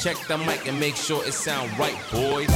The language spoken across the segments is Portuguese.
Check the mic and make sure it sound right, boys.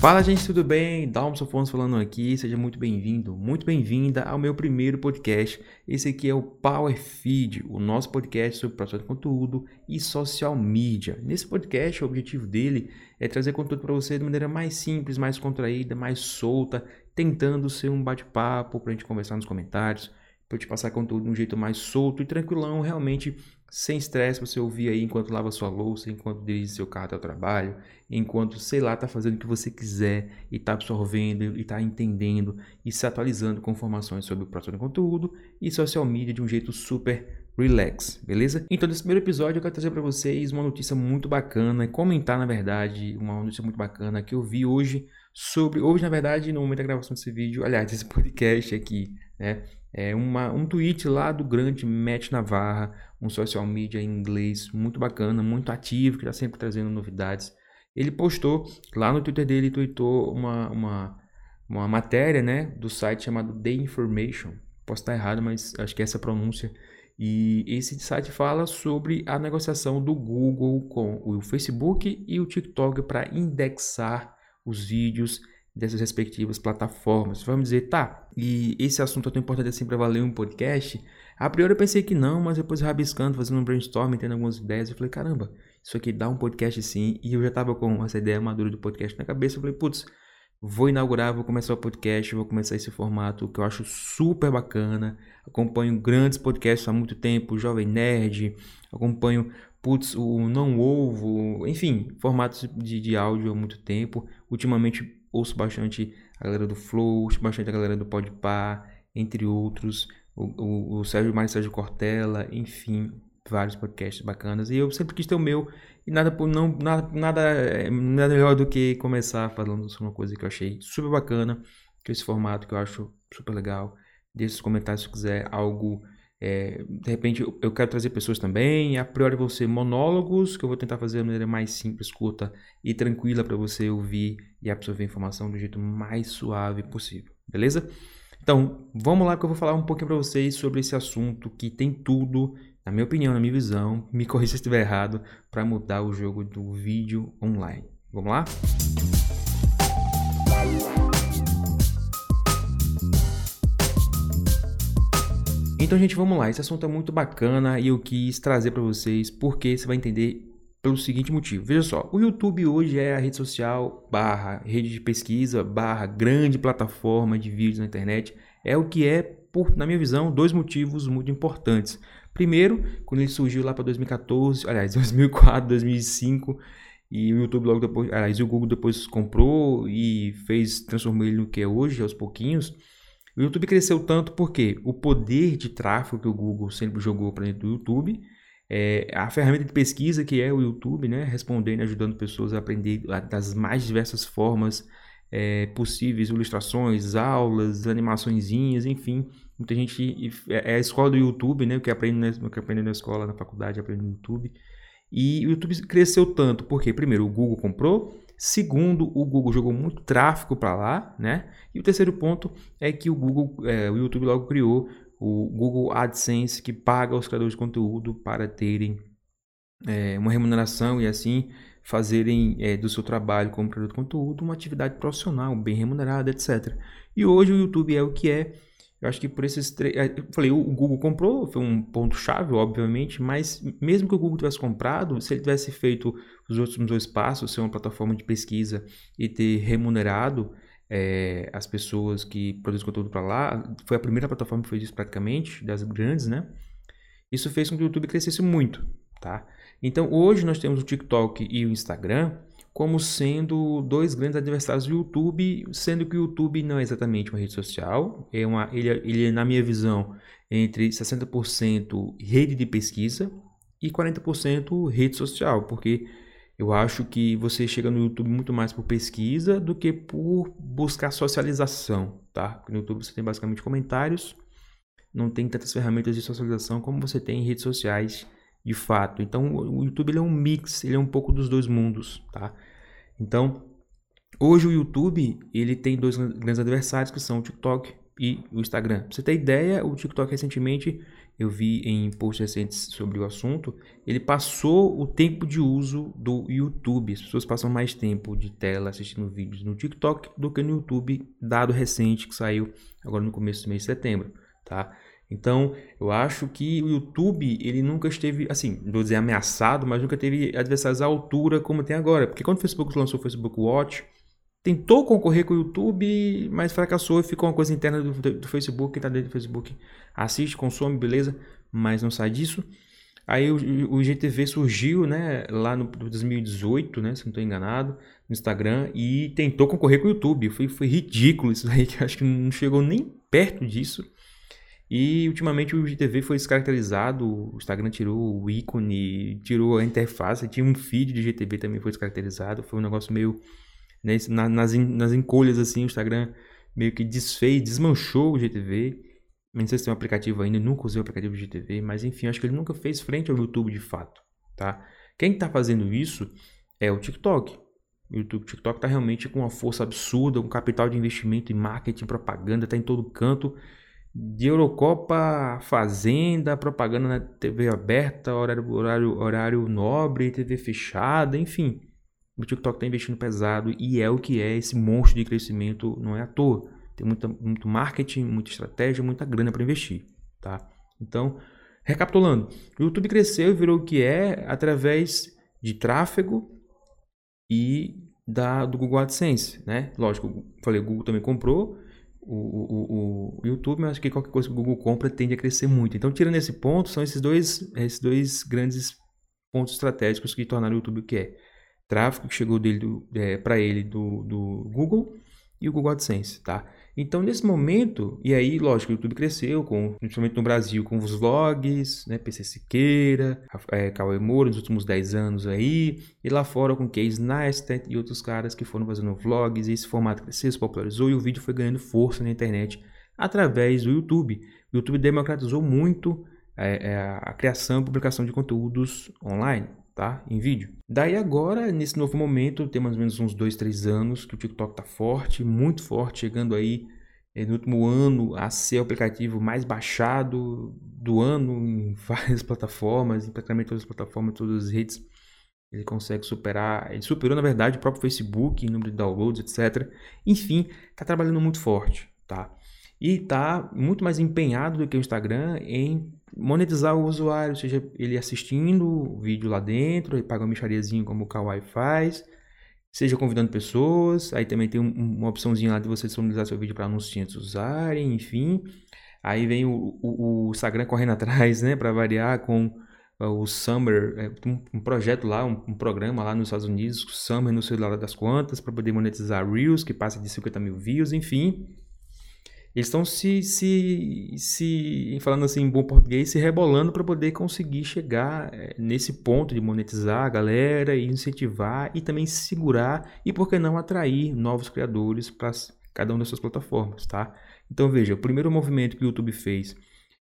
Fala gente, tudo bem? Dalmson Afonso falando aqui, seja muito bem-vindo, muito bem-vinda ao meu primeiro podcast. Esse aqui é o Power Feed, o nosso podcast sobre produção de conteúdo e social media. Nesse podcast, o objetivo dele é trazer conteúdo para você de maneira mais simples, mais contraída, mais solta, tentando ser um bate-papo para a gente conversar nos comentários, para eu te passar conteúdo de um jeito mais solto e tranquilão, realmente sem estresse, você ouvir aí enquanto lava sua louça, enquanto dirige seu carro até o trabalho, enquanto, sei lá, tá fazendo o que você quiser e tá absorvendo e tá entendendo e se atualizando com informações sobre o de conteúdo e social media de um jeito super relax, beleza? Então, nesse primeiro episódio eu quero trazer para vocês uma notícia muito bacana, comentar, na verdade, uma notícia muito bacana que eu vi hoje sobre, hoje, na verdade, no momento da gravação desse vídeo, aliás, desse podcast aqui, né? É uma, um tweet lá do grande Matt Navarra, um social media em inglês muito bacana, muito ativo, que está sempre trazendo novidades. Ele postou lá no Twitter dele, tweetou uma, uma, uma matéria né, do site chamado The Information. Posso estar errado, mas acho que é essa pronúncia. E esse site fala sobre a negociação do Google com o Facebook e o TikTok para indexar os vídeos dessas respectivas plataformas. Vamos dizer, tá, e esse assunto é tão importante assim para valer um podcast? A priori eu pensei que não, mas depois rabiscando, fazendo um brainstorming, tendo algumas ideias, eu falei, caramba, isso aqui dá um podcast sim. E eu já tava com essa ideia madura do podcast na cabeça, eu falei, putz, vou inaugurar, vou começar o podcast, vou começar esse formato que eu acho super bacana. Acompanho grandes podcasts há muito tempo, Jovem Nerd, acompanho, putz, o Não Ovo, enfim, formatos de, de áudio há muito tempo. Ultimamente ouço bastante a galera do Flow, ouço bastante a galera do Podpah, entre outros, o, o, o Sérgio Mário Sérgio Cortella, enfim, vários podcasts bacanas. E eu sempre quis ter o meu, e nada, não, nada, nada, nada melhor do que começar falando sobre uma coisa que eu achei super bacana, que é esse formato que eu acho super legal. Deixe os comentários se quiser algo é, de repente eu quero trazer pessoas também. A priori vão ser monólogos, que eu vou tentar fazer de maneira mais simples, curta e tranquila para você ouvir e absorver a informação do jeito mais suave possível. Beleza? Então, vamos lá que eu vou falar um pouquinho para vocês sobre esse assunto que tem tudo, na minha opinião, na minha visão, me corrija se estiver errado, para mudar o jogo do vídeo online. Vamos lá? Então, gente, vamos lá. Esse assunto é muito bacana e eu quis trazer para vocês porque você vai entender pelo seguinte motivo. Veja só, o YouTube hoje é a rede social barra rede de pesquisa barra grande plataforma de vídeos na internet. É o que é, por, na minha visão, dois motivos muito importantes. Primeiro, quando ele surgiu lá para 2014, aliás, 2004, 2005, e o YouTube logo depois, aliás, o Google depois comprou e fez, transformou ele no que é hoje, aos pouquinhos. O YouTube cresceu tanto porque o poder de tráfego que o Google sempre jogou para dentro do YouTube, é, a ferramenta de pesquisa que é o YouTube, né, respondendo, ajudando pessoas a aprender das mais diversas formas é, possíveis, ilustrações, aulas, animaçõezinhas, enfim. Muita gente é, é a escola do YouTube, né, o que aprende na, que aprende na escola, na faculdade, aprende no YouTube. E o YouTube cresceu tanto porque primeiro o Google comprou Segundo, o Google jogou muito tráfego para lá, né? E o terceiro ponto é que o Google, é, o YouTube logo criou o Google AdSense que paga os criadores de conteúdo para terem é, uma remuneração e assim fazerem é, do seu trabalho como criador de conteúdo uma atividade profissional bem remunerada, etc. E hoje o YouTube é o que é eu acho que por esses três. É, eu falei, o Google comprou, foi um ponto-chave, obviamente, mas mesmo que o Google tivesse comprado, se ele tivesse feito os outros dois passos, ser uma plataforma de pesquisa e ter remunerado é, as pessoas que produzem conteúdo para lá, foi a primeira plataforma que fez isso praticamente, das grandes, né? Isso fez com que o YouTube crescesse muito, tá? Então hoje nós temos o TikTok e o Instagram como sendo dois grandes adversários do YouTube, sendo que o YouTube não é exatamente uma rede social, é uma, ele, é, ele é, na minha visão, entre 60% rede de pesquisa e 40% rede social, porque eu acho que você chega no YouTube muito mais por pesquisa do que por buscar socialização, tá? Porque no YouTube você tem basicamente comentários, não tem tantas ferramentas de socialização como você tem em redes sociais de fato. Então o YouTube ele é um mix, ele é um pouco dos dois mundos, tá? Então, hoje o YouTube, ele tem dois grandes adversários que são o TikTok e o Instagram. Pra você ter ideia, o TikTok recentemente, eu vi em posts recentes sobre o assunto, ele passou o tempo de uso do YouTube. As pessoas passam mais tempo de tela assistindo vídeos no TikTok do que no YouTube, dado recente que saiu agora no começo do mês de setembro, tá? Então, eu acho que o YouTube, ele nunca esteve, assim, vou dizer ameaçado, mas nunca teve adversários à altura como tem agora. Porque quando o Facebook lançou o Facebook Watch, tentou concorrer com o YouTube, mas fracassou e ficou uma coisa interna do, do Facebook, quem está dentro do Facebook assiste, consome, beleza, mas não sai disso. Aí o, o IGTV surgiu, né, lá no 2018, né, se não estou enganado, no Instagram, e tentou concorrer com o YouTube. Foi, foi ridículo isso aí, que acho que não chegou nem perto disso. E ultimamente o IGTV foi descaracterizado, o Instagram tirou o ícone, tirou a interface, tinha um feed de IGTV também foi descaracterizado, foi um negócio meio né, nas, nas encolhas assim, o Instagram meio que desfez, desmanchou o IGTV. Não sei se tem um aplicativo ainda, nunca usei o aplicativo de IGTV, mas enfim, acho que ele nunca fez frente ao YouTube de fato, tá? Quem está fazendo isso é o TikTok. O YouTube, o TikTok está realmente com uma força absurda, um capital de investimento em marketing, propaganda, está em todo canto de Eurocopa Fazenda, propaganda na TV aberta, horário, horário, horário nobre, TV fechada, enfim. O TikTok está investindo pesado e é o que é esse monstro de crescimento, não é à toa. Tem muita, muito marketing, muita estratégia, muita grana para investir, tá? Então, recapitulando, o YouTube cresceu e virou o que é através de tráfego e da, do Google AdSense, né? Lógico, falei, o Google também comprou, o, o, o, YouTube, mas acho que qualquer coisa que o Google compra tende a crescer muito. Então, tirando esse ponto, são esses dois, esses dois grandes pontos estratégicos que tornaram o YouTube o que é. Tráfego que chegou dele é, para ele do, do Google e o Google AdSense, tá? Então, nesse momento, e aí, lógico, o YouTube cresceu, com, principalmente no Brasil, com os vlogs, né, PC Siqueira, é, Cauê Moura, nos últimos 10 anos aí, e lá fora com Case Neistat e outros caras que foram fazendo vlogs, e esse formato cresceu, se popularizou, e o vídeo foi ganhando força na internet através do YouTube. O YouTube democratizou muito é, é, a criação e publicação de conteúdos online tá? Em vídeo. Daí agora, nesse novo momento, tem mais ou menos uns dois, três anos que o TikTok tá forte, muito forte, chegando aí eh, no último ano a ser o aplicativo mais baixado do ano em várias plataformas, em praticamente todas as plataformas, todas as redes. Ele consegue superar, ele superou na verdade o próprio Facebook em número de downloads, etc. Enfim, está trabalhando muito forte, tá? E está muito mais empenhado do que o Instagram em monetizar o usuário, seja ele assistindo o vídeo lá dentro, ele paga uma michariazinho como o Kawaii faz, seja convidando pessoas, aí também tem um, uma opçãozinha lá de você disponibilizar seu vídeo para anunciantes usarem, enfim. Aí vem o, o, o Instagram correndo atrás, né, para variar com uh, o Summer, é, um, um, projeto lá, um, um, programa lá nos Estados Unidos, Summer no celular das quantas, para poder monetizar Reels, que passa de 50 mil views, enfim. Eles estão se, se, se, falando assim em bom português, se rebolando para poder conseguir chegar eh, nesse ponto de monetizar a galera e incentivar e também segurar e, por que não, atrair novos criadores para cada uma das suas plataformas, tá? Então, veja, o primeiro movimento que o YouTube fez,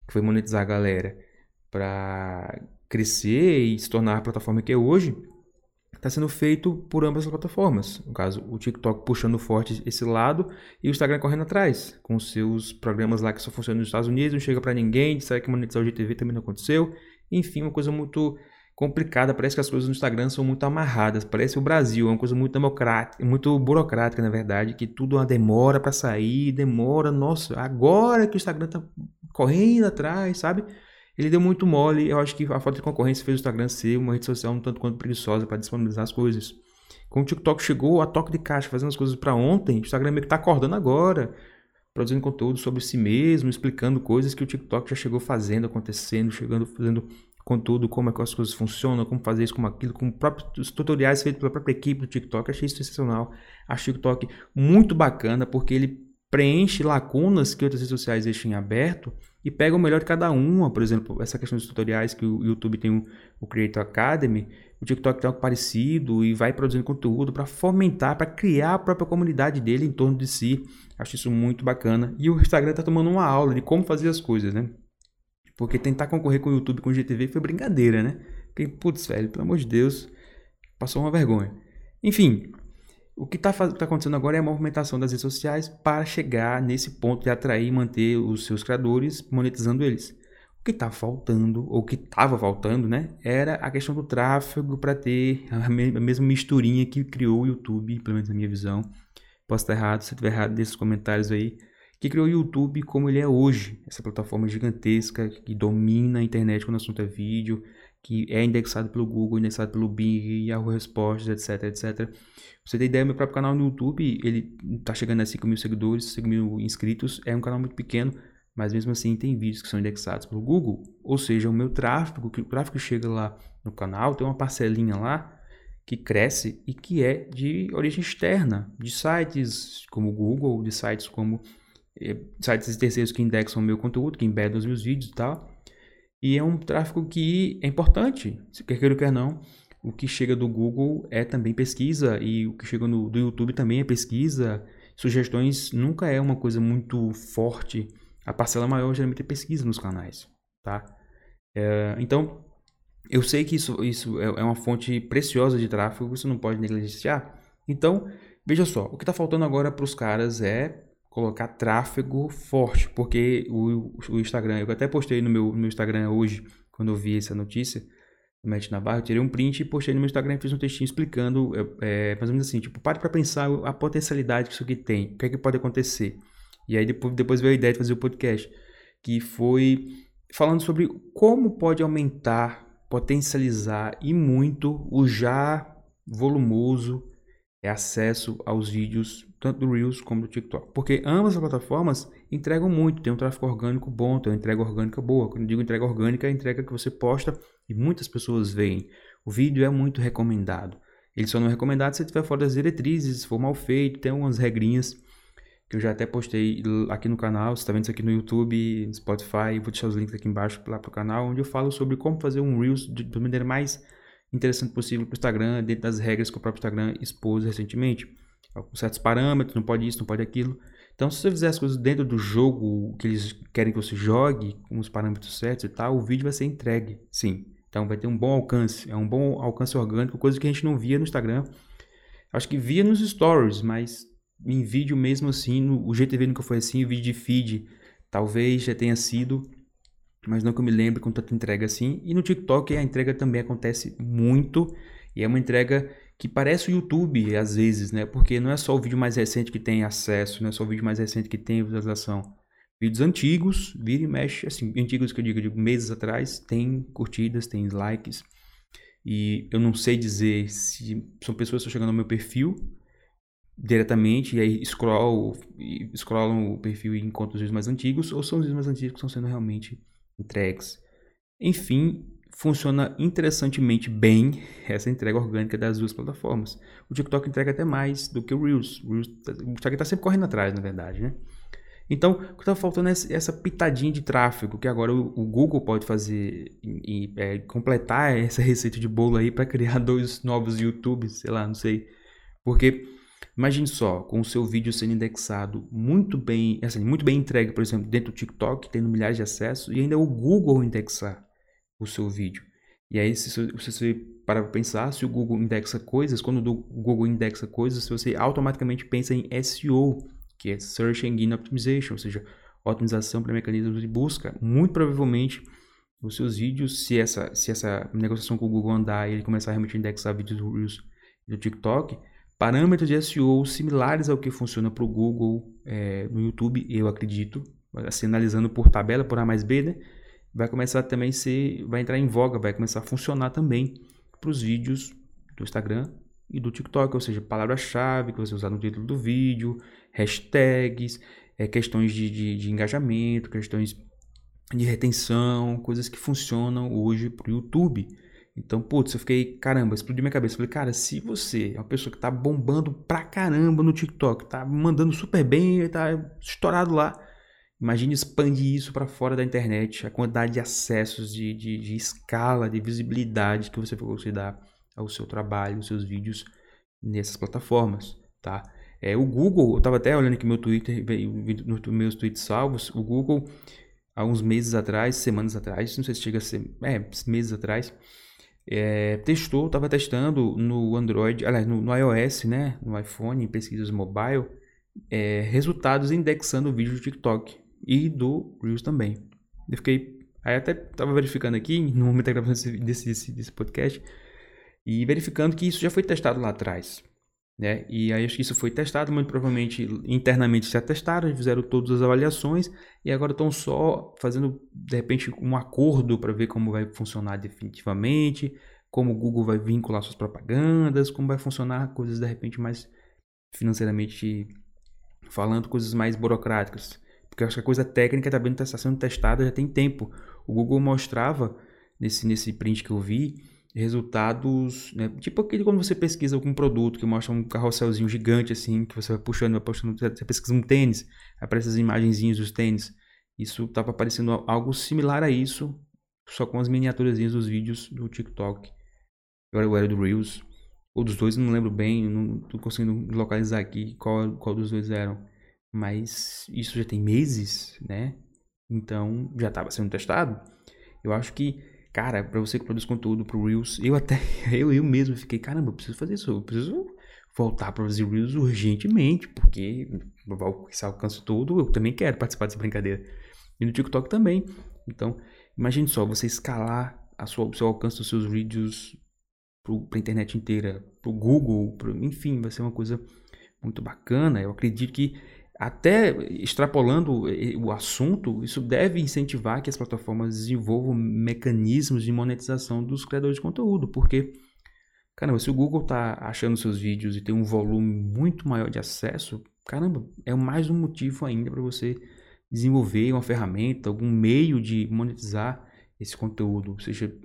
que foi monetizar a galera para crescer e se tornar a plataforma que é hoje, está sendo feito por ambas as plataformas. No caso, o TikTok puxando forte esse lado e o Instagram correndo atrás, com seus programas lá que só funcionam nos Estados Unidos, não chega para ninguém, disseram que monetizar o GTV também não aconteceu. Enfim, uma coisa muito complicada, parece que as coisas no Instagram são muito amarradas, parece o Brasil, é uma coisa muito democrática, muito burocrática, na verdade, que tudo é uma demora para sair, demora, nossa, agora que o Instagram tá correndo atrás, sabe? Ele deu muito mole. Eu acho que a falta de concorrência fez o Instagram ser uma rede social um tanto quanto preguiçosa para disponibilizar as coisas. Quando o TikTok chegou a toque de caixa fazendo as coisas para ontem, o Instagram meio que está acordando agora, produzindo conteúdo sobre si mesmo, explicando coisas que o TikTok já chegou fazendo, acontecendo, chegando, fazendo conteúdo, como é que as coisas funcionam, como fazer isso, como aquilo, com próprios tutoriais feitos pela própria equipe do TikTok. Achei isso sensacional. Acho o TikTok muito bacana porque ele preenche lacunas que outras redes sociais deixam em aberto e pega o melhor de cada uma. Por exemplo, essa questão dos tutoriais que o YouTube tem o, Creator Academy, o TikTok tem algo parecido e vai produzindo conteúdo para fomentar, para criar a própria comunidade dele em torno de si. Acho isso muito bacana. E o Instagram está tomando uma aula de como fazer as coisas, né? Porque tentar concorrer com o YouTube, com o GTV foi brincadeira, né? Porque, putz, velho, pelo amor de Deus, passou uma vergonha. Enfim, o que está tá acontecendo agora é a movimentação das redes sociais para chegar nesse ponto de atrair e manter os seus criadores, monetizando eles. O que está faltando, ou que estava faltando, né, era a questão do tráfego para ter a, mesma misturinha que criou o YouTube, pelo menos na minha visão. Posso estar errado, se estiver errado, desses comentários aí. Que criou o YouTube como ele é hoje, essa plataforma gigantesca que domina a internet quando o assunto é vídeo, que é indexado pelo Google, indexado pelo Bing, Yahoo Respostas, etc, etc. Pra você ter ideia, meu próprio canal no YouTube, ele tá chegando a 5 mil seguidores, 5 mil inscritos, é um canal muito pequeno, mas mesmo assim tem vídeos que são indexados pelo Google, ou seja, o meu tráfego, o tráfego chega lá no canal, tem uma parcelinha lá que cresce e que é de origem externa, de sites como o Google, de sites como eh, sites terceiros que indexam o meu conteúdo, que embedam os meus vídeos e tal. E é um tráfego que é importante, se quer queira ou quer não. O que chega do Google é também pesquisa e o que chega no, do YouTube também é pesquisa. Sugestões nunca é uma coisa muito forte. A parcela maior geralmente é pesquisa nos canais, tá? É, então, eu sei que isso, isso é, é uma fonte preciosa de tráfego, você não pode negligenciar. Então, veja só, o que está faltando agora para os caras é colocar tráfego forte, porque o, o Instagram, eu até postei no meu, no meu Instagram hoje, quando eu vi essa notícia, do Matt Navarro, eu tirei um print e postei no meu Instagram fiz um textinho explicando, é, mais ou menos assim, tipo, pare para pensar a potencialidade que isso aqui tem, o que é que pode acontecer. E aí depois, depois veio a ideia de fazer o podcast, que foi falando sobre como pode aumentar, potencializar e muito o já volumoso é acesso aos vídeos tanto do Reels como do TikTok. Porque ambas as plataformas entregam muito, tem um tráfego orgânico bom, tem uma entrega orgânica boa. Quando digo entrega orgânica, é a entrega que você posta e muitas pessoas veem. O vídeo é muito recomendado. Ele só não é recomendado se estiver fora das diretrizes, se for mal feito, tem algumas regrinhas que eu já até postei aqui no canal. Você está vendo isso aqui no YouTube, no Spotify, vou deixar os links aqui embaixo lá para o canal, onde eu falo sobre como fazer um Reels de maneira mais interessante possível para o Instagram, dentro das regras que o próprio Instagram expôs recentemente. Com certos parâmetros, não pode isso, não pode aquilo. Então, se você fizer as coisas dentro do jogo que eles querem que você jogue, com os parâmetros certos e tal, o vídeo vai ser entregue, sim. Então, vai ter um bom alcance, é um bom alcance orgânico, coisa que a gente não via no Instagram. Acho que via nos stories, mas em vídeo mesmo assim, no, o GTV nunca foi assim, o vídeo de feed talvez já tenha sido, mas não que eu me lembre com tanta entrega assim. E no TikTok a entrega também acontece muito e é uma entrega que parece o YouTube às vezes, né? Porque não é só o vídeo mais recente que tem acesso, não é só o vídeo mais recente que tem visualização. Vídeos antigos, vira e mexe, assim, antigos que eu digo, digo meses atrás, tem curtidas, tem likes. E eu não sei dizer se são pessoas que estão chegando no meu perfil diretamente e aí scroll, scrollam o perfil e encontram os vídeos mais antigos, ou são os vídeos mais antigos que estão sendo realmente entregues. Enfim, funciona interessantemente bem essa entrega orgânica das duas plataformas. O TikTok entrega até mais do que o Reels. O, Reels, tá, o está sempre correndo atrás, na verdade, né? Então, o que está faltando é essa pitadinha de tráfego que agora o, o Google pode fazer e, e é, completar essa receita de bolo aí para criar dois novos YouTubes, sei lá, não sei. Porque Imagine só, com o seu vídeo sendo indexado muito bem, assim, muito bem entregue, por exemplo, dentro do TikTok, tendo milhares de acessos, e ainda o Google indexar o seu vídeo. E aí, se você para pensar, se o Google indexa coisas, quando o Google indexa coisas, você automaticamente pensa em SEO, que é Search Engine Optimization, ou seja, otimização para mecanismos de busca. Muito provavelmente, os seus vídeos, se essa, se essa negociação com o Google andar e ele começar a realmente indexar vídeos do do TikTok, parâmetros de SEO similares ao que funciona para o Google é, no YouTube, eu acredito, assim, analisando por tabela, por A mais B, né? vai começar também a ser, vai entrar em voga, vai começar a funcionar também para os vídeos do Instagram e do TikTok, ou seja, palavra-chave que você usar no título do vídeo, hashtags, é, questões de, de, de engajamento, questões de retenção, coisas que funcionam hoje para o YouTube. Então, putz, eu fiquei, caramba, explodiu minha cabeça. Falei, cara, se você é uma pessoa que tá bombando pra caramba no TikTok, tá mandando super bem, tá estourado lá, imagine expandir isso para fora da internet, a quantidade de acessos, de, de, de escala, de visibilidade que você vai conseguir dar ao seu trabalho, aos seus vídeos nessas plataformas, tá? É, o Google, eu tava até olhando aqui meu Twitter, nos meus tweets salvos, o Google, há uns meses atrás, semanas atrás, não sei se chega a ser, é, meses atrás, é, testou, estava testando no Android, aliás, no, no, iOS, né, no iPhone, em pesquisas mobile, é, resultados indexando o vídeo do TikTok e do Reels também. Eu fiquei, aí até estava verificando aqui, no momento da gravação desse, desse, desse podcast, e verificando que isso já foi testado lá atrás. Né? E aí isso foi testado, muito provavelmente internamente já testaram, fizeram todas as avaliações e agora estão só fazendo de repente um acordo para ver como vai funcionar definitivamente, como o Google vai vincular suas propagandas, como vai funcionar coisas de repente mais financeiramente falando, coisas mais burocráticas. Porque eu acho que a coisa técnica está tá sendo testada já tem tempo. O Google mostrava nesse, nesse print que eu vi resultados, né? tipo aquele quando você pesquisa algum produto que mostra um carrosselzinho gigante assim, que você vai puxando, vai puxando, você pesquisa um tênis, aparece as imagenzinhas dos tênis. Isso estava aparecendo algo similar a isso, só com as miniaturazinhas dos vídeos do TikTok. Agora era do Reels, ou dos dois, não lembro bem, não tô conseguindo localizar aqui qual, qual dos dois eram. Mas isso já tem meses, né? Então já estava sendo testado. Eu acho que Cara, para você que produz conteúdo pro Reels, eu até, eu, eu mesmo fiquei, caramba, eu preciso fazer isso, eu preciso voltar para fazer Reels urgentemente, porque se alcance tudo, eu também quero participar dessa brincadeira. E no TikTok também. Então, imagine só, você escalar a sua, o seu alcance dos seus vídeos para a internet inteira, para o Google, pro, enfim, vai ser uma coisa muito bacana. Eu acredito que até extrapolando o assunto, isso deve incentivar que as plataformas desenvolvam mecanismos de monetização dos criadores de conteúdo, porque, caramba, se o Google está achando seus vídeos e tem um volume muito maior de acesso, caramba, é mais um motivo ainda para você desenvolver uma ferramenta, algum meio de monetizar esse conteúdo, seja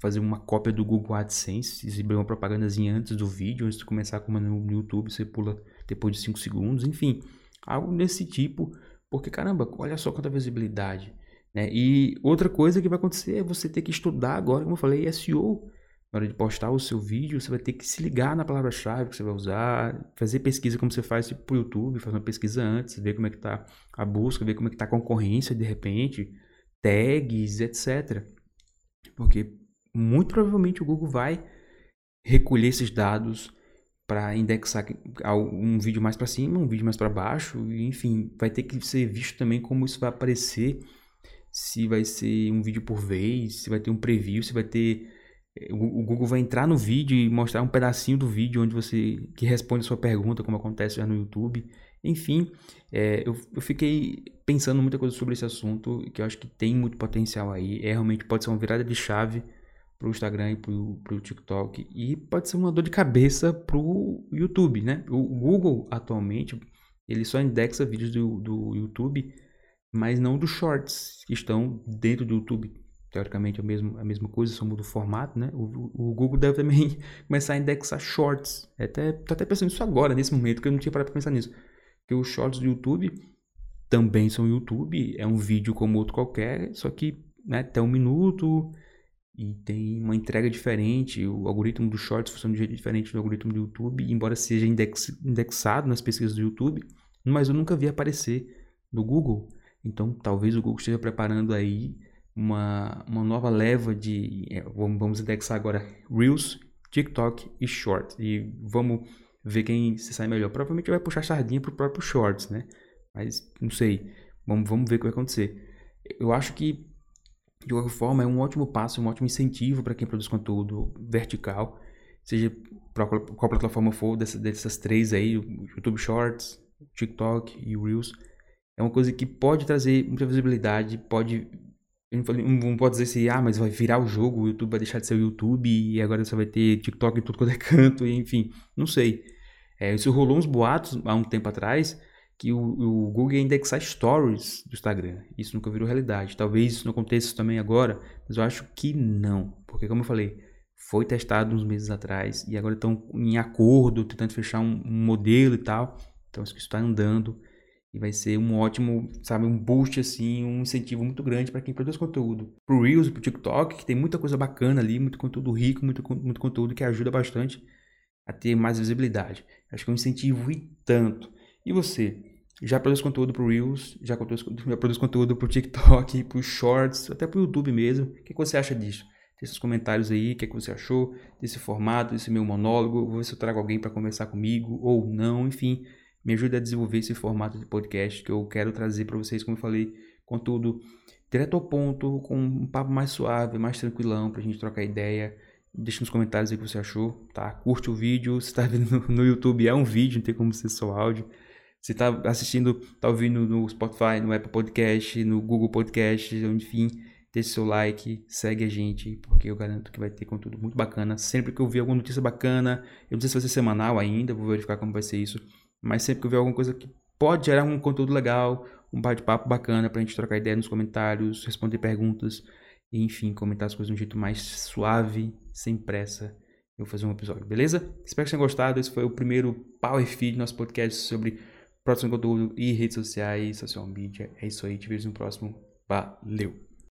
fazer uma cópia do Google AdSense, exibir uma propagandazinha antes do vídeo, antes de começar como no YouTube, você pula depois de 5 segundos, enfim Algo desse tipo, porque caramba, olha só quanta visibilidade. Né? E outra coisa que vai acontecer é você ter que estudar agora, como eu falei, SEO. Na hora de postar o seu vídeo, você vai ter que se ligar na palavra-chave que você vai usar, fazer pesquisa como você faz tipo, para o YouTube, fazer uma pesquisa antes, ver como é que está a busca, ver como é que está a concorrência de repente, tags, etc. Porque muito provavelmente o Google vai recolher esses dados, para indexar um vídeo mais para cima, um vídeo mais para baixo, enfim, vai ter que ser visto também como isso vai aparecer, se vai ser um vídeo por vez, se vai ter um preview, se vai ter eh, o Google vai entrar no vídeo e mostrar um pedacinho do vídeo onde você que responde a sua pergunta, como acontece já no YouTube. Enfim, é, eu, eu, fiquei pensando muita coisa sobre esse assunto que eu acho que tem muito potencial aí. É realmente pode ser uma virada de chave para o Instagram e para o TikTok. E pode ser uma dor de cabeça para o YouTube, né? O Google, atualmente, ele só indexa vídeos do, do YouTube, mas não dos shorts que estão dentro do YouTube. Teoricamente, é a mesma, a mesma coisa, só muda o formato, né? O, o Google deve também começar a indexar shorts. É até, tô até pensando nisso agora, nesse momento, que eu não tinha parado para pensar nisso. Porque os shorts do YouTube também são YouTube, é um vídeo como outro qualquer, só que né, até um minuto e tem uma entrega diferente. O algoritmo do Shorts funciona de jeito diferente do algoritmo do YouTube, embora seja index, indexado nas pesquisas do YouTube, mas eu nunca vi aparecer no Google. Então, talvez o Google esteja preparando aí uma, uma nova leva de. É, vamos, vamos indexar agora Reels, TikTok e Shorts. E vamos ver quem se sai melhor. Provavelmente vai puxar sardinha para o próprio Shorts, né? Mas não sei. Vamos, vamos ver o que vai acontecer. Eu acho que de qualquer forma, é um ótimo passo, um ótimo incentivo para quem produz conteúdo vertical, seja qual plataforma for dessas, dessas três aí, YouTube Shorts, TikTok e Reels. É uma coisa que pode trazer muita visibilidade, pode não pode dizer assim, ah, mas vai virar o jogo, o YouTube vai deixar de ser o YouTube e agora você vai ter TikTok em tudo quanto é canto, enfim, não sei. É, isso rolou uns boatos há um tempo atrás que o, o, Google ia indexar stories do Instagram. Isso nunca virou realidade. Talvez isso não aconteça também agora, mas eu acho que não. Porque, como eu falei, foi testado uns meses atrás e agora estão em acordo, tentando fechar um, um modelo e tal. Então, isso está andando e vai ser um ótimo, sabe, um boost assim, um incentivo muito grande para quem produz conteúdo. Pro Reels e pro TikTok, que tem muita coisa bacana ali, muito conteúdo rico, muito, muito conteúdo que ajuda bastante a ter mais visibilidade. Acho que é um incentivo e tanto. E você? Já produz conteúdo pro Reels, já produz, já produz conteúdo pro TikTok, pro Shorts, até pro YouTube mesmo. O que você acha disso? Deixe seus comentários aí, o que, que você achou desse formato, desse meu monólogo. Vou ver se eu trago alguém para conversar comigo ou não, enfim. Me ajude a desenvolver esse formato de podcast que eu quero trazer para vocês, como eu falei, contudo, direto ao ponto, com um papo mais suave, mais tranquilão, para a gente trocar ideia. Deixe nos comentários aí o que você achou, tá? Curte o vídeo, se tá vendo no YouTube, é um vídeo, não tem como ser só áudio. Se tá assistindo, tá ouvindo no Spotify, no Apple Podcast, no Google Podcast, enfim, deixe seu like, segue a gente, porque eu garanto que vai ter conteúdo muito bacana. Sempre que eu ver alguma notícia bacana, eu não sei se vai ser semanal ainda, vou verificar como vai ser isso, mas sempre que eu ver alguma coisa que pode gerar um conteúdo legal, um bate-papo bacana pra gente trocar ideia nos comentários, responder perguntas, e, enfim, comentar as coisas de um jeito mais suave, sem pressa. Eu vou fazer um episódio, beleza? Espero que tenham gostado. Esse foi o primeiro Power Feed, nosso podcast sobre de conteúdo e redes sociais, social media. É isso aí, te vejo no próximo. Valeu!